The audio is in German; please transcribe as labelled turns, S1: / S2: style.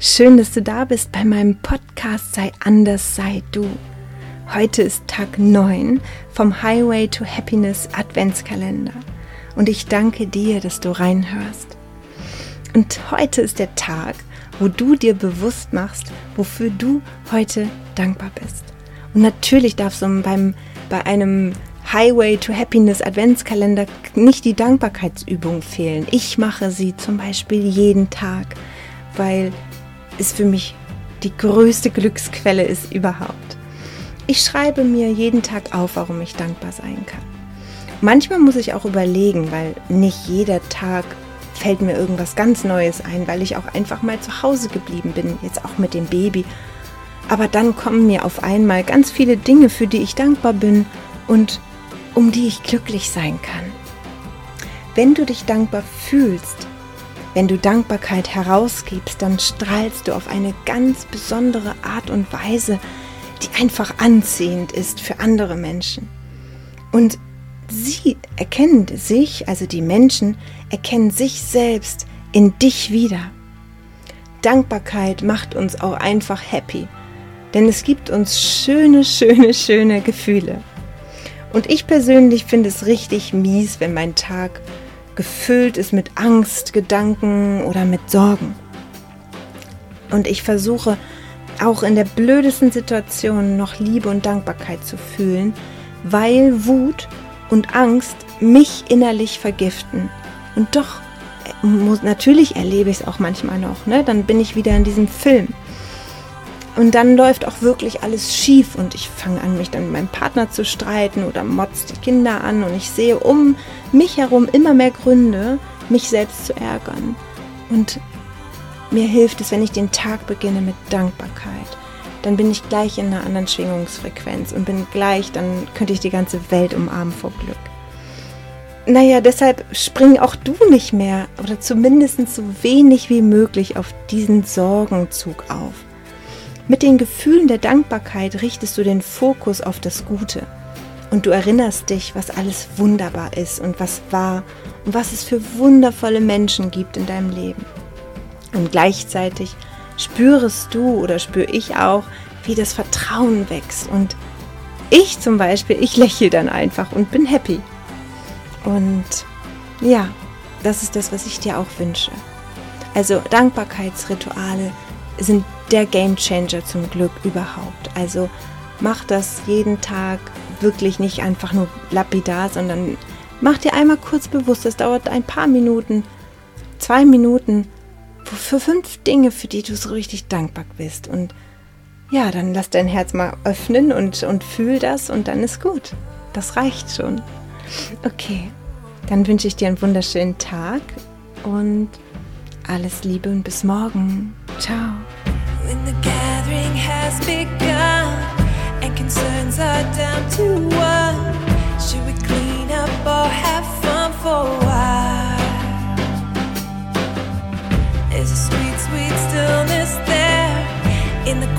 S1: schön, dass du da bist bei meinem Podcast Sei anders, sei du. Heute ist Tag 9 vom Highway to Happiness Adventskalender und ich danke dir, dass du reinhörst. Und heute ist der Tag, wo du dir bewusst machst, wofür du heute dankbar bist. Und natürlich darfst du beim, bei einem Highway to Happiness Adventskalender nicht die Dankbarkeitsübung fehlen. Ich mache sie zum Beispiel jeden Tag, weil es für mich die größte Glücksquelle ist überhaupt. Ich schreibe mir jeden Tag auf, warum ich dankbar sein kann. Manchmal muss ich auch überlegen, weil nicht jeder Tag fällt mir irgendwas ganz Neues ein, weil ich auch einfach mal zu Hause geblieben bin, jetzt auch mit dem Baby. Aber dann kommen mir auf einmal ganz viele Dinge, für die ich dankbar bin und um die ich glücklich sein kann. Wenn du dich dankbar fühlst, wenn du Dankbarkeit herausgibst, dann strahlst du auf eine ganz besondere Art und Weise, die einfach anziehend ist für andere Menschen. Und sie erkennen sich, also die Menschen, erkennen sich selbst in dich wieder. Dankbarkeit macht uns auch einfach happy, denn es gibt uns schöne, schöne, schöne Gefühle. Und ich persönlich finde es richtig mies, wenn mein Tag gefüllt ist mit Angst, Gedanken oder mit Sorgen. Und ich versuche auch in der blödesten Situation noch Liebe und Dankbarkeit zu fühlen, weil Wut und Angst mich innerlich vergiften. Und doch, äh, muss, natürlich erlebe ich es auch manchmal noch, ne? dann bin ich wieder in diesem Film. Und dann läuft auch wirklich alles schief und ich fange an, mich dann mit meinem Partner zu streiten oder motzt die Kinder an und ich sehe um mich herum immer mehr Gründe, mich selbst zu ärgern. Und mir hilft es, wenn ich den Tag beginne mit Dankbarkeit. Dann bin ich gleich in einer anderen Schwingungsfrequenz und bin gleich, dann könnte ich die ganze Welt umarmen vor Glück. Naja, deshalb spring auch du nicht mehr oder zumindest so wenig wie möglich auf diesen Sorgenzug auf. Mit den Gefühlen der Dankbarkeit richtest du den Fokus auf das Gute. Und du erinnerst dich, was alles wunderbar ist und was war und was es für wundervolle Menschen gibt in deinem Leben. Und gleichzeitig spürest du oder spüre ich auch, wie das Vertrauen wächst. Und ich zum Beispiel, ich lächle dann einfach und bin happy. Und ja, das ist das, was ich dir auch wünsche. Also Dankbarkeitsrituale sind der Game Changer zum Glück überhaupt. Also mach das jeden Tag wirklich nicht einfach nur lapidar, sondern mach dir einmal kurz bewusst, es dauert ein paar Minuten, zwei Minuten, für fünf Dinge, für die du so richtig dankbar bist. Und ja, dann lass dein Herz mal öffnen und, und fühl das und dann ist gut. Das reicht schon. Okay, dann wünsche ich dir einen wunderschönen Tag und alles Liebe und bis morgen. Ciao. When the gathering has begun and concerns are down to
S2: one, should we clean up or have fun for a while? There's a sweet, sweet stillness there in the